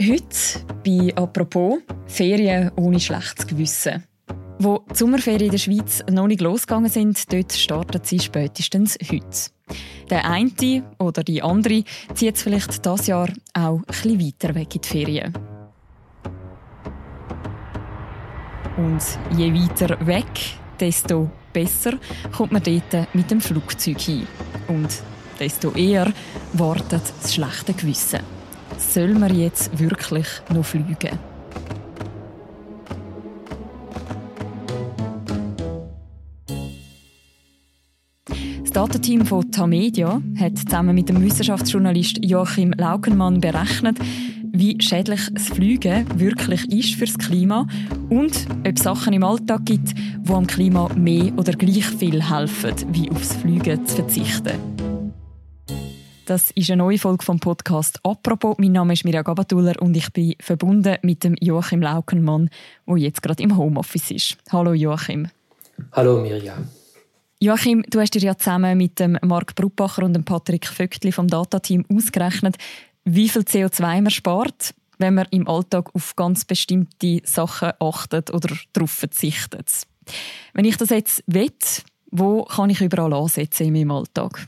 Heute bei «Apropos» Ferien ohne schlechtes Gewissen. Wo die Sommerferien in der Schweiz noch nicht losgegangen sind, dort starten sie spätestens heute. Der eine oder die andere zieht vielleicht das Jahr auch etwas weiter weg in die Ferien. Und je weiter weg, desto besser kommt man dort mit dem Flugzeug hin. Und desto eher wartet das schlechte Gewissen. Soll man jetzt wirklich noch fliegen? Das Datenteam von Tamedia hat zusammen mit dem Wissenschaftsjournalist Joachim Laukenmann berechnet, wie schädlich das Fliegen wirklich ist für das Klima und ob es Sachen im Alltag gibt, die am Klima mehr oder gleich viel helfen, wie aufs Fliegen zu verzichten. Das ist eine neue Folge vom Podcast «Apropos». Mein Name ist Mirja Gabatuller und ich bin verbunden mit dem Joachim Laukenmann, der jetzt gerade im Homeoffice ist. Hallo Joachim. Hallo Mirja. Joachim, du hast dir ja zusammen mit dem Marc Bruppacher und dem Patrick Vöckli vom Datateam ausgerechnet, wie viel CO2 man spart, wenn man im Alltag auf ganz bestimmte Sachen achtet oder darauf verzichtet. Wenn ich das jetzt will, wo kann ich überall ansetzen in meinem Alltag?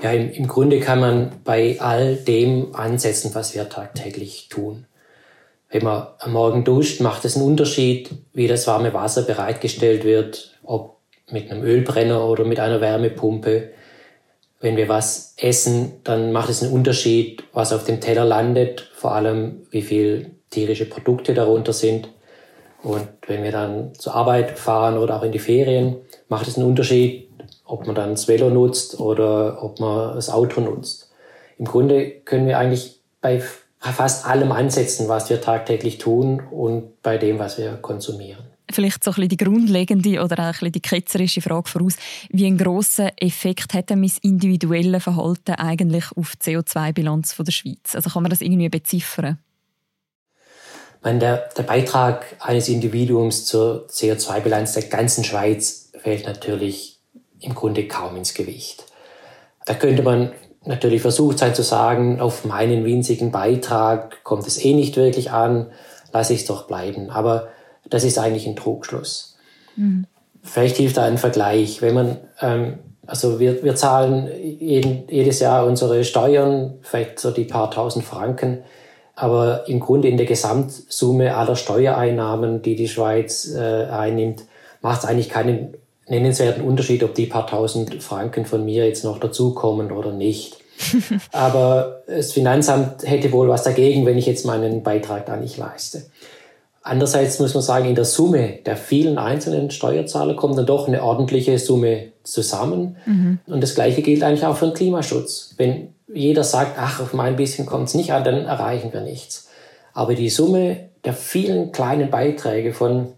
Ja, im, im Grunde kann man bei all dem ansetzen, was wir tagtäglich tun. Wenn man am Morgen duscht, macht es einen Unterschied, wie das warme Wasser bereitgestellt wird, ob mit einem Ölbrenner oder mit einer Wärmepumpe. Wenn wir was essen, dann macht es einen Unterschied, was auf dem Teller landet, vor allem wie viel tierische Produkte darunter sind. Und wenn wir dann zur Arbeit fahren oder auch in die Ferien, macht es einen Unterschied, ob man dann das Velo nutzt oder ob man das Auto nutzt. Im Grunde können wir eigentlich bei fast allem ansetzen, was wir tagtäglich tun und bei dem, was wir konsumieren. Vielleicht so ein bisschen die grundlegende oder auch ein bisschen die ketzerische Frage voraus. Wie einen grossen Effekt hat mein individuelles Verhalten eigentlich auf die CO2-Bilanz der Schweiz? Also kann man das irgendwie beziffern? meine, der, der Beitrag eines Individuums zur CO2-Bilanz der ganzen Schweiz fällt natürlich im Grunde kaum ins Gewicht. Da könnte man natürlich versucht sein zu sagen, auf meinen winzigen Beitrag kommt es eh nicht wirklich an, lasse ich es doch bleiben. Aber das ist eigentlich ein Trugschluss. Mhm. Vielleicht hilft da ein Vergleich. Wenn man, ähm, also wir, wir zahlen jeden, jedes Jahr unsere Steuern, vielleicht so die paar tausend Franken, aber im Grunde in der Gesamtsumme aller Steuereinnahmen, die die Schweiz äh, einnimmt, macht es eigentlich keinen nennenswerten Unterschied, ob die paar tausend Franken von mir jetzt noch dazukommen oder nicht. Aber das Finanzamt hätte wohl was dagegen, wenn ich jetzt meinen Beitrag da nicht leiste. Andererseits muss man sagen, in der Summe der vielen einzelnen Steuerzahler kommt dann doch eine ordentliche Summe zusammen. Mhm. Und das Gleiche gilt eigentlich auch für den Klimaschutz. Wenn jeder sagt, ach, auf mein bisschen kommt es nicht an, dann erreichen wir nichts. Aber die Summe der vielen kleinen Beiträge von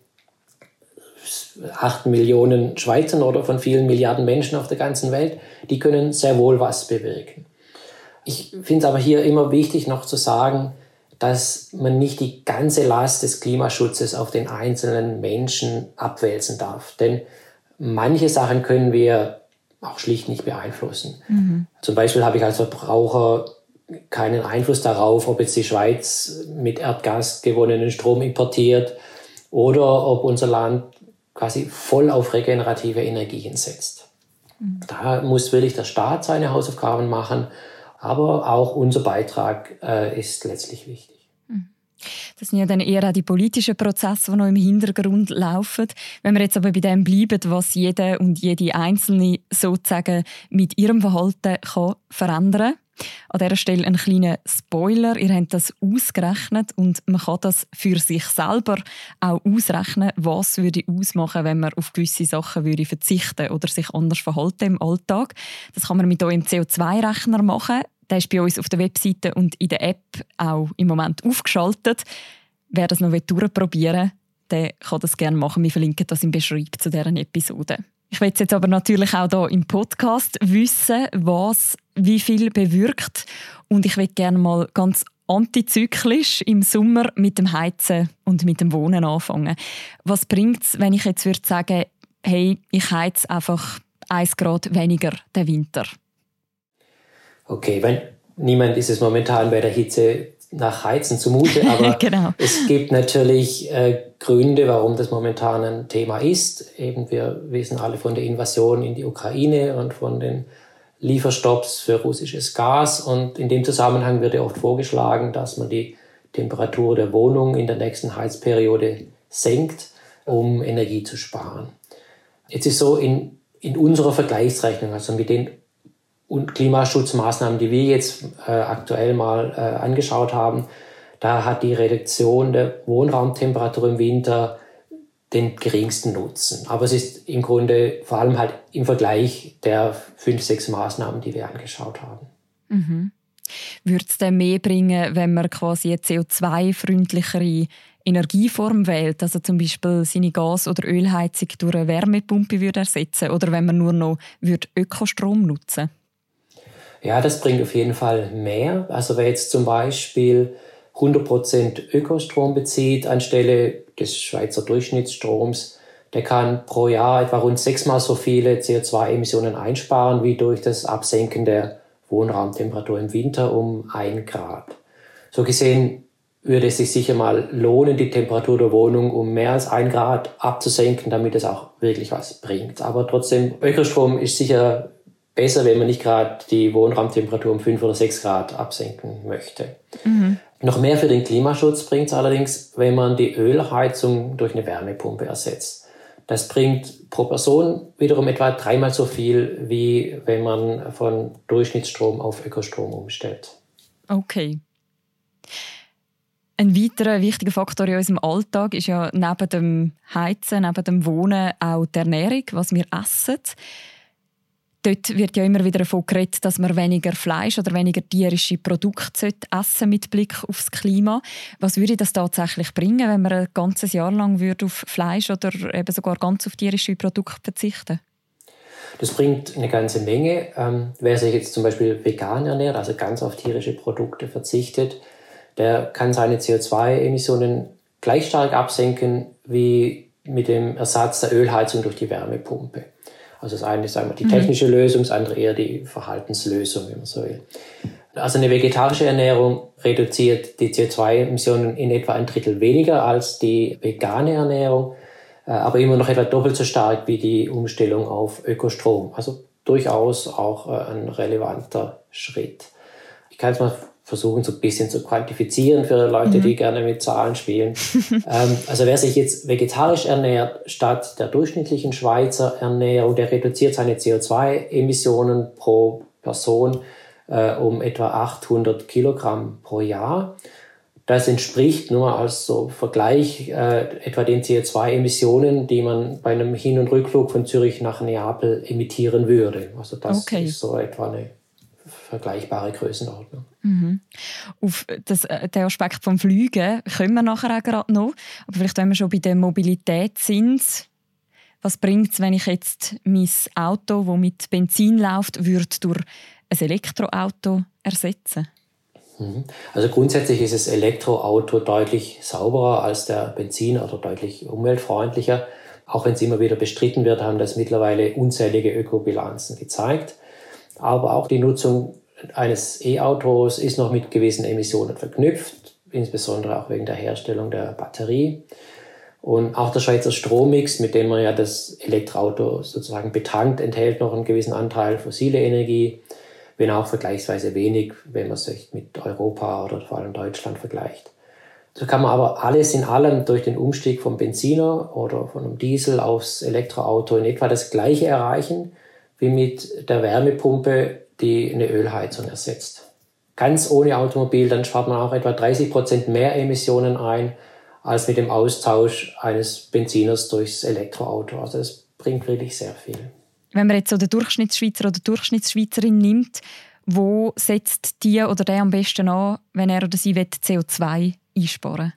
acht Millionen Schweizern oder von vielen Milliarden Menschen auf der ganzen Welt, die können sehr wohl was bewirken. Ich finde es aber hier immer wichtig noch zu sagen, dass man nicht die ganze Last des Klimaschutzes auf den einzelnen Menschen abwälzen darf. Denn manche Sachen können wir auch schlicht nicht beeinflussen. Mhm. Zum Beispiel habe ich als Verbraucher keinen Einfluss darauf, ob jetzt die Schweiz mit Erdgas gewonnenen Strom importiert oder ob unser Land quasi voll auf regenerative Energien setzt. Da muss wirklich der Staat seine Hausaufgaben machen, aber auch unser Beitrag äh, ist letztlich wichtig. Mhm. Das sind ja dann eher auch die politischen Prozesse, die noch im Hintergrund laufen. Wenn wir jetzt aber bei dem bleiben, was jeder und jede Einzelne sozusagen mit ihrem Verhalten kann verändern kann, an dieser Stelle ein kleiner Spoiler. Ihr habt das ausgerechnet und man kann das für sich selber auch ausrechnen, was würde ausmachen, wenn man auf gewisse Sachen würde verzichten oder sich anders verhalten im Alltag. Das kann man mit eurem CO2-Rechner machen. Der ist bei uns auf der Webseite und in der App auch im Moment aufgeschaltet. Wer das noch durchprobieren will, der kann das gerne machen. Wir verlinken das im Beschreibung zu deren Episode. Ich will jetzt aber natürlich auch hier im Podcast wissen, was wie viel bewirkt. Und ich will gerne mal ganz antizyklisch im Sommer mit dem Heizen und mit dem Wohnen anfangen. Was bringt es, wenn ich jetzt würde sagen, hey, ich heize einfach 1 Grad weniger den Winter? Okay, wenn niemand ist es momentan bei der Hitze nach Heizen zumute, aber genau. es gibt natürlich äh, Gründe, warum das momentan ein Thema ist. Eben wir wissen alle von der Invasion in die Ukraine und von den Lieferstopps für russisches Gas. Und in dem Zusammenhang wird ja oft vorgeschlagen, dass man die Temperatur der Wohnung in der nächsten Heizperiode senkt, um Energie zu sparen. Jetzt ist so in, in unserer Vergleichsrechnung, also mit den Klimaschutzmaßnahmen, die wir jetzt äh, aktuell mal äh, angeschaut haben, da hat die Reduktion der Wohnraumtemperatur im Winter den geringsten Nutzen. Aber es ist im Grunde vor allem halt im Vergleich der fünf, sechs Maßnahmen, die wir angeschaut haben. Mhm. Würde es denn mehr bringen, wenn man quasi eine CO2-freundlichere Energieform wählt, also zum Beispiel seine Gas- oder Ölheizung durch eine Wärmepumpe würde ersetzen oder wenn man nur noch würde Ökostrom nutzen Ja, das bringt auf jeden Fall mehr. Also wer jetzt zum Beispiel 100% Ökostrom bezieht anstelle des Schweizer Durchschnittsstroms, der kann pro Jahr etwa rund sechsmal so viele CO2-Emissionen einsparen wie durch das Absenken der Wohnraumtemperatur im Winter um ein Grad. So gesehen würde es sich sicher mal lohnen, die Temperatur der Wohnung um mehr als ein Grad abzusenken, damit es auch wirklich was bringt. Aber trotzdem, Ökostrom ist sicher besser, wenn man nicht gerade die Wohnraumtemperatur um fünf oder sechs Grad absenken möchte. Mhm. Noch mehr für den Klimaschutz bringt es allerdings, wenn man die Ölheizung durch eine Wärmepumpe ersetzt. Das bringt pro Person wiederum etwa dreimal so viel, wie wenn man von Durchschnittsstrom auf Ökostrom umstellt. Okay. Ein weiterer wichtiger Faktor in unserem Alltag ist ja neben dem Heizen, neben dem Wohnen auch die Ernährung, was wir essen. Dort wird ja immer wieder davon geredet, dass man weniger Fleisch oder weniger tierische Produkte essen mit Blick aufs Klima. Was würde das tatsächlich bringen, wenn man ein ganzes Jahr lang würde auf Fleisch oder eben sogar ganz auf tierische Produkte verzichten das bringt eine ganze Menge. Ähm, wer sich jetzt zum Beispiel vegan ernährt, also ganz auf tierische Produkte verzichtet, der kann seine CO2-Emissionen gleich stark absenken wie mit dem Ersatz der Ölheizung durch die Wärmepumpe. Also das eine ist einmal die mhm. technische mhm. Lösung, das andere eher die Verhaltenslösung, wenn man so will. Also eine vegetarische Ernährung reduziert die CO2-Emissionen in etwa ein Drittel weniger als die vegane Ernährung, äh, aber immer noch etwa doppelt so stark wie die Umstellung auf Ökostrom. Also durchaus auch äh, ein relevanter Schritt. Ich kann es mal versuchen, so ein bisschen zu quantifizieren für Leute, mhm. die gerne mit Zahlen spielen. ähm, also wer sich jetzt vegetarisch ernährt, statt der durchschnittlichen Schweizer Ernährung, der reduziert seine CO2-Emissionen pro Person äh, um etwa 800 Kilogramm pro Jahr. Das entspricht nur als so Vergleich äh, etwa den CO2-Emissionen, die man bei einem Hin- und Rückflug von Zürich nach Neapel emittieren würde. Also das okay. ist so etwa eine vergleichbare Größenordnung. Mhm. Auf das, äh, den Aspekt vom Fliegen kommen wir nachher auch gerade noch. Aber vielleicht, wenn wir schon bei der Mobilität sind, was bringt es, wenn ich jetzt mein Auto, das mit Benzin läuft, würde durch ein Elektroauto ersetzen? Mhm. Also grundsätzlich ist das Elektroauto deutlich sauberer als der Benziner oder deutlich umweltfreundlicher. Auch wenn es immer wieder bestritten wird, haben das mittlerweile unzählige Ökobilanzen gezeigt. Aber auch die Nutzung eines E-Autos ist noch mit gewissen Emissionen verknüpft, insbesondere auch wegen der Herstellung der Batterie. Und auch der Schweizer Strommix, mit dem man ja das Elektroauto sozusagen betankt, enthält noch einen gewissen Anteil fossile Energie, wenn auch vergleichsweise wenig, wenn man sich mit Europa oder vor allem Deutschland vergleicht. So kann man aber alles in allem durch den Umstieg vom Benziner oder von einem Diesel aufs Elektroauto in etwa das Gleiche erreichen wie mit der Wärmepumpe, die eine Ölheizung ersetzt. Ganz ohne Automobil, dann spart man auch etwa 30 Prozent mehr Emissionen ein als mit dem Austausch eines Benziners durchs Elektroauto. Also das bringt wirklich sehr viel. Wenn man jetzt so den Durchschnittsschweizer oder Durchschnittsschweizerin nimmt, wo setzt die oder der am besten an, wenn er oder sie CO2 einsparen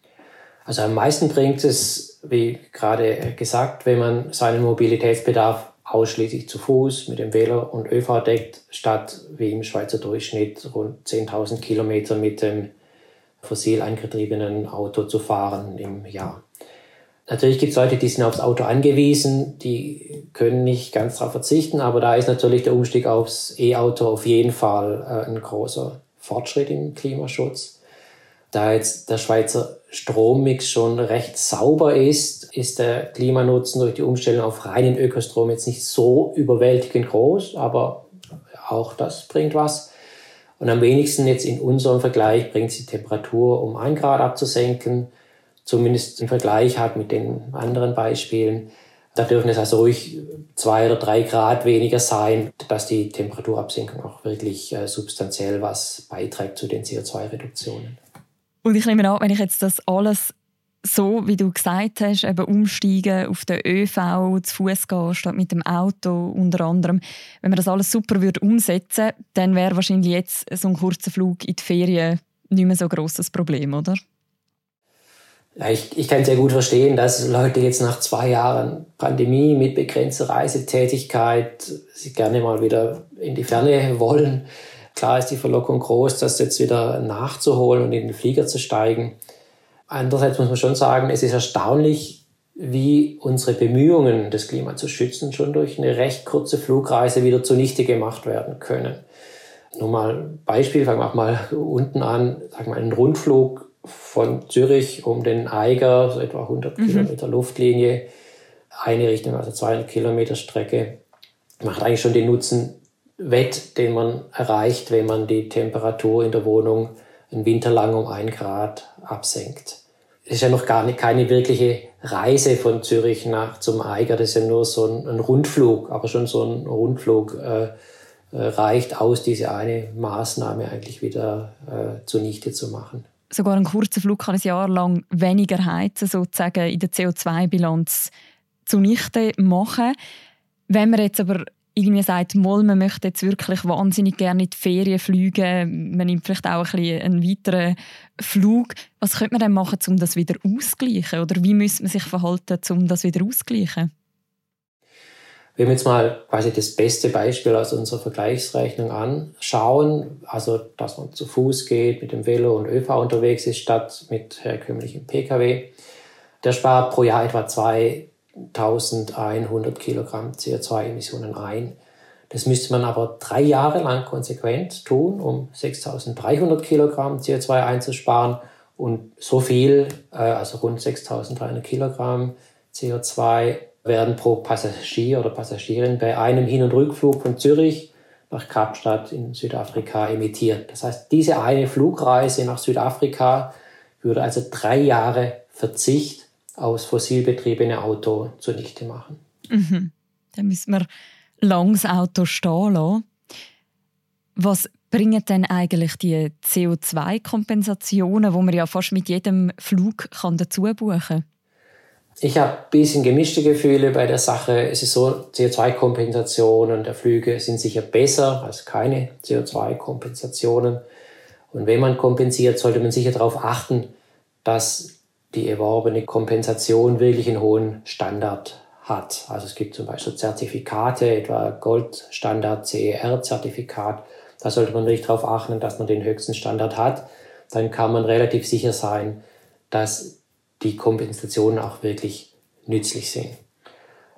Also am meisten bringt es, wie gerade gesagt, wenn man seinen Mobilitätsbedarf ausschließlich zu Fuß mit dem Velo und ÖV deckt, statt wie im Schweizer Durchschnitt rund 10.000 Kilometer mit dem fossil angetriebenen Auto zu fahren im Jahr. Natürlich gibt es Leute, die sind aufs Auto angewiesen, die können nicht ganz darauf verzichten, aber da ist natürlich der Umstieg aufs E-Auto auf jeden Fall äh, ein großer Fortschritt im Klimaschutz. Da jetzt der Schweizer Strommix schon recht sauber ist, ist der Klimanutzen durch die Umstellung auf reinen Ökostrom jetzt nicht so überwältigend groß, aber auch das bringt was. Und am wenigsten jetzt in unserem Vergleich bringt es die Temperatur um ein Grad abzusenken, zumindest im Vergleich hat mit den anderen Beispielen. Da dürfen es also ruhig zwei oder drei Grad weniger sein, dass die Temperaturabsenkung auch wirklich äh, substanziell was beiträgt zu den CO2-Reduktionen. Und ich nehme an, wenn ich jetzt das alles so, wie du gesagt hast, eben umsteigen, auf den ÖV, zu Fuß gehen, statt mit dem Auto unter anderem. Wenn man das alles super würde umsetzen dann wäre wahrscheinlich jetzt so ein kurzer Flug in die Ferien nicht mehr so ein grosses Problem, oder? Ja, ich, ich kann sehr gut verstehen, dass Leute jetzt nach zwei Jahren Pandemie mit begrenzter Reisetätigkeit sich gerne mal wieder in die Ferne wollen. Klar ist die Verlockung groß, das jetzt wieder nachzuholen und in den Flieger zu steigen. Andererseits muss man schon sagen, es ist erstaunlich, wie unsere Bemühungen, das Klima zu schützen, schon durch eine recht kurze Flugreise wieder zunichte gemacht werden können. Nur mal ein Beispiel, fangen wir auch mal unten an, sagen wir einen Rundflug von Zürich um den Eiger, so etwa 100 mhm. Kilometer Luftlinie, eine Richtung, also 200 Kilometer Strecke, macht eigentlich schon den Nutzen wett, den man erreicht, wenn man die Temperatur in der Wohnung einen Winter lang um ein Grad absenkt. Es ist ja noch gar nicht, keine wirkliche Reise von Zürich nach zum Eiger, das ist ja nur so ein, ein Rundflug, aber schon so ein Rundflug äh, äh reicht aus, diese eine Maßnahme eigentlich wieder äh, zunichte zu machen sogar ein kurzer Flug kann ein Jahr lang weniger heizen, sozusagen in der CO2-Bilanz zunichte machen. Wenn man jetzt aber irgendwie sagt, mal, man möchte jetzt wirklich wahnsinnig gerne in die Ferien fliegen, man nimmt vielleicht auch ein bisschen einen weiteren Flug. Was könnte man denn machen, um das wieder auszugleichen? Oder wie müsste man sich verhalten, um das wieder auszugleichen? Wenn wir jetzt mal quasi das beste Beispiel aus unserer Vergleichsrechnung anschauen, also dass man zu Fuß geht, mit dem Velo und ÖV unterwegs ist, statt mit herkömmlichem Pkw, der spart pro Jahr etwa 2100 Kilogramm CO2-Emissionen ein. Das müsste man aber drei Jahre lang konsequent tun, um 6300 Kilogramm CO2 einzusparen. Und so viel, äh, also rund 6300 Kilogramm CO2 werden pro Passagier oder Passagierin bei einem Hin- und Rückflug von Zürich nach Kapstadt in Südafrika emittiert. Das heißt, diese eine Flugreise nach Südafrika würde also drei Jahre Verzicht aufs fossilbetriebene Auto zunichte machen. Mhm. Dann müssen wir langs Auto stehen lassen. Was bringen denn eigentlich die CO2-Kompensationen, die man ja fast mit jedem Flug kann dazu buchen kann? Ich habe ein bisschen gemischte Gefühle bei der Sache. Es ist so, CO2-Kompensationen der Flüge sind sicher besser als keine CO2-Kompensationen. Und wenn man kompensiert, sollte man sicher darauf achten, dass die erworbene Kompensation wirklich einen hohen Standard hat. Also es gibt zum Beispiel Zertifikate, etwa Goldstandard, CER-Zertifikat. Da sollte man wirklich darauf achten, dass man den höchsten Standard hat. Dann kann man relativ sicher sein, dass die Kompensationen auch wirklich nützlich sind.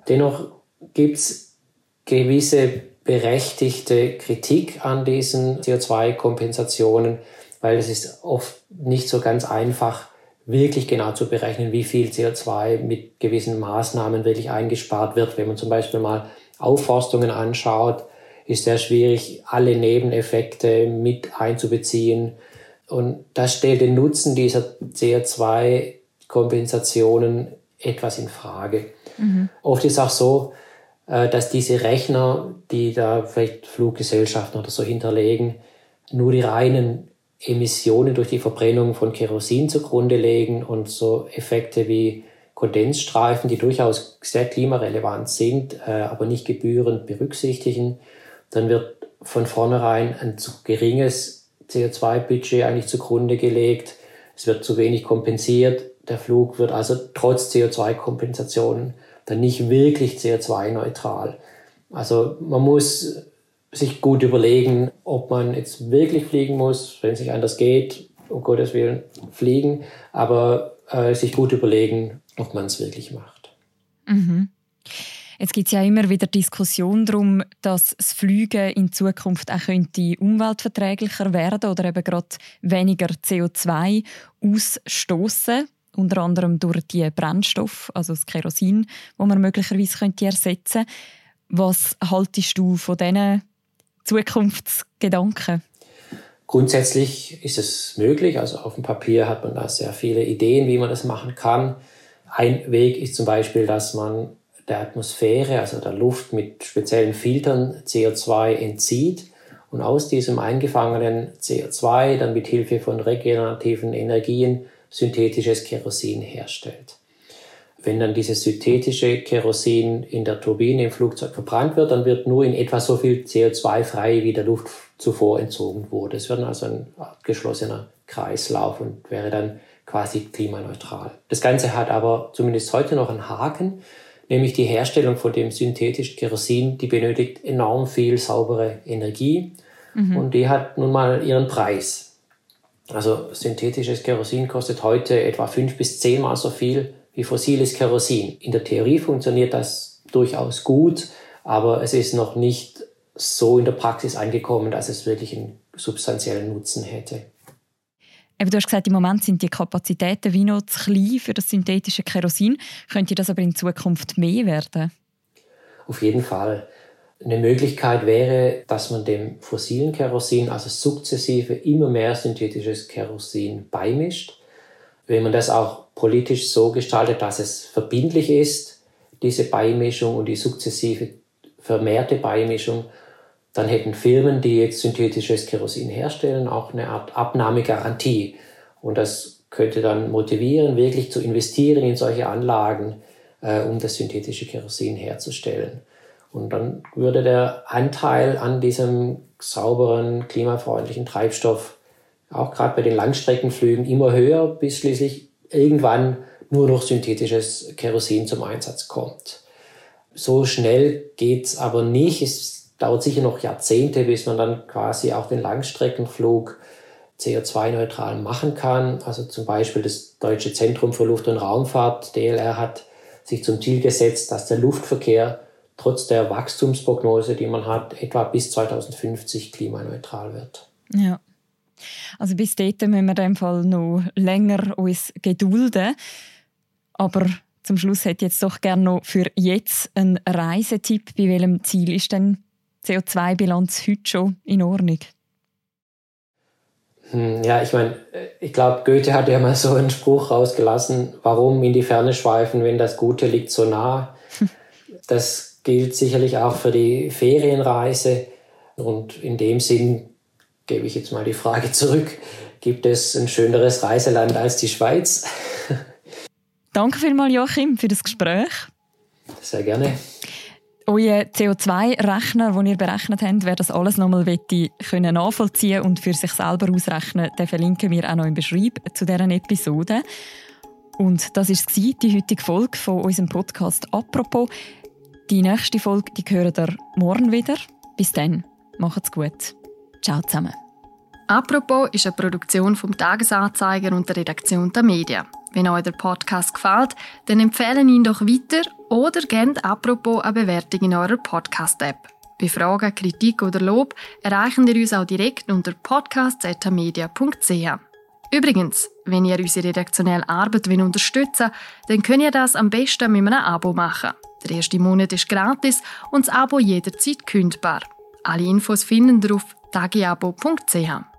Dennoch gibt es gewisse berechtigte Kritik an diesen CO2-Kompensationen, weil es ist oft nicht so ganz einfach, wirklich genau zu berechnen, wie viel CO2 mit gewissen Maßnahmen wirklich eingespart wird. Wenn man zum Beispiel mal Aufforstungen anschaut, ist sehr schwierig, alle Nebeneffekte mit einzubeziehen. Und das stellt den Nutzen dieser CO2 Kompensationen etwas in Frage. Mhm. Oft ist auch so, äh, dass diese Rechner, die da vielleicht Fluggesellschaften oder so hinterlegen, nur die reinen Emissionen durch die Verbrennung von Kerosin zugrunde legen und so Effekte wie Kondensstreifen, die durchaus sehr klimarelevant sind, äh, aber nicht gebührend berücksichtigen, dann wird von vornherein ein zu geringes CO2-Budget eigentlich zugrunde gelegt. Es wird zu wenig kompensiert der Flug wird also trotz CO2-Kompensationen dann nicht wirklich CO2-neutral. Also man muss sich gut überlegen, ob man jetzt wirklich fliegen muss, wenn es nicht anders geht, um Gottes Willen fliegen, aber äh, sich gut überlegen, ob man es wirklich macht. Mhm. Jetzt gibt es ja immer wieder Diskussionen darum, dass das Fliegen in Zukunft auch könnte umweltverträglicher werden oder eben gerade weniger CO2 ausstoßen unter anderem durch die Brennstoff, also das Kerosin, wo man möglicherweise könnte ersetzen. Was haltest du von diesen Zukunftsgedanken? Grundsätzlich ist es möglich. Also auf dem Papier hat man da sehr viele Ideen, wie man das machen kann. Ein Weg ist zum Beispiel, dass man der Atmosphäre, also der Luft mit speziellen Filtern CO2 entzieht und aus diesem eingefangenen CO2 dann mit Hilfe von regenerativen Energien synthetisches Kerosin herstellt. Wenn dann dieses synthetische Kerosin in der Turbine im Flugzeug verbrannt wird, dann wird nur in etwa so viel CO2 frei, wie der Luft zuvor entzogen wurde. Es wird also ein geschlossener Kreislauf und wäre dann quasi klimaneutral. Das Ganze hat aber zumindest heute noch einen Haken, nämlich die Herstellung von dem synthetischen Kerosin, die benötigt enorm viel saubere Energie mhm. und die hat nun mal ihren Preis. Also synthetisches Kerosin kostet heute etwa fünf bis zehnmal so viel wie fossiles Kerosin. In der Theorie funktioniert das durchaus gut, aber es ist noch nicht so in der Praxis angekommen, dass es wirklich einen substanziellen Nutzen hätte. Eben, du hast gesagt, im Moment sind die Kapazitäten wie noch zu klein für das synthetische Kerosin. Könnte das aber in Zukunft mehr werden? Auf jeden Fall. Eine Möglichkeit wäre, dass man dem fossilen Kerosin, also sukzessive, immer mehr synthetisches Kerosin beimischt. Wenn man das auch politisch so gestaltet, dass es verbindlich ist, diese Beimischung und die sukzessive vermehrte Beimischung, dann hätten Firmen, die jetzt synthetisches Kerosin herstellen, auch eine Art Abnahmegarantie. Und das könnte dann motivieren, wirklich zu investieren in solche Anlagen, äh, um das synthetische Kerosin herzustellen. Und dann würde der Anteil an diesem sauberen, klimafreundlichen Treibstoff auch gerade bei den Langstreckenflügen immer höher, bis schließlich irgendwann nur noch synthetisches Kerosin zum Einsatz kommt. So schnell geht's aber nicht. Es dauert sicher noch Jahrzehnte, bis man dann quasi auch den Langstreckenflug CO2-neutral machen kann. Also zum Beispiel das Deutsche Zentrum für Luft- und Raumfahrt, DLR, hat sich zum Ziel gesetzt, dass der Luftverkehr trotz der Wachstumsprognose, die man hat, etwa bis 2050 klimaneutral wird. Ja. Also bis dort müssen wir in dem Fall noch länger uns gedulden. Aber zum Schluss hätte ich jetzt doch gerne noch für jetzt einen Reisetipp. Bei welchem Ziel ist denn CO2-Bilanz heute schon in Ordnung? Hm, ja, ich meine, ich glaube, Goethe hat ja mal so einen Spruch rausgelassen, warum in die Ferne schweifen, wenn das Gute liegt so nah. Das gilt sicherlich auch für die Ferienreise. Und in dem Sinn gebe ich jetzt mal die Frage zurück. Gibt es ein schöneres Reiseland als die Schweiz? Danke vielmals, Joachim, für das Gespräch. Sehr gerne. Euer CO2-Rechner, den ihr berechnet habt, wer das alles nochmal können nachvollziehen und für sich selber ausrechnen, den verlinken wir auch noch im Beschreib zu deren Episode. Und das war die heutige Folge von unserem Podcast «Apropos». Die nächste Folge die hören ihr morgen wieder. Bis dann, macht's gut. Ciao zusammen. «Apropos» ist eine Produktion vom Tagesanzeiger und der Redaktion der Medien. Wenn euch der Podcast gefällt, dann empfehlen ihn doch weiter oder gebt «Apropos» eine Bewertung in eurer Podcast-App. Bei Fragen, Kritik oder Lob erreichen ihr uns auch direkt unter podcast.media.ch. Übrigens, wenn ihr unsere redaktionelle Arbeit unterstützen wollt, dann könnt ihr das am besten mit einem Abo machen. Der erste Monat ist gratis und das Abo jederzeit kündbar. Alle Infos finden ihr auf tagiabo.ch.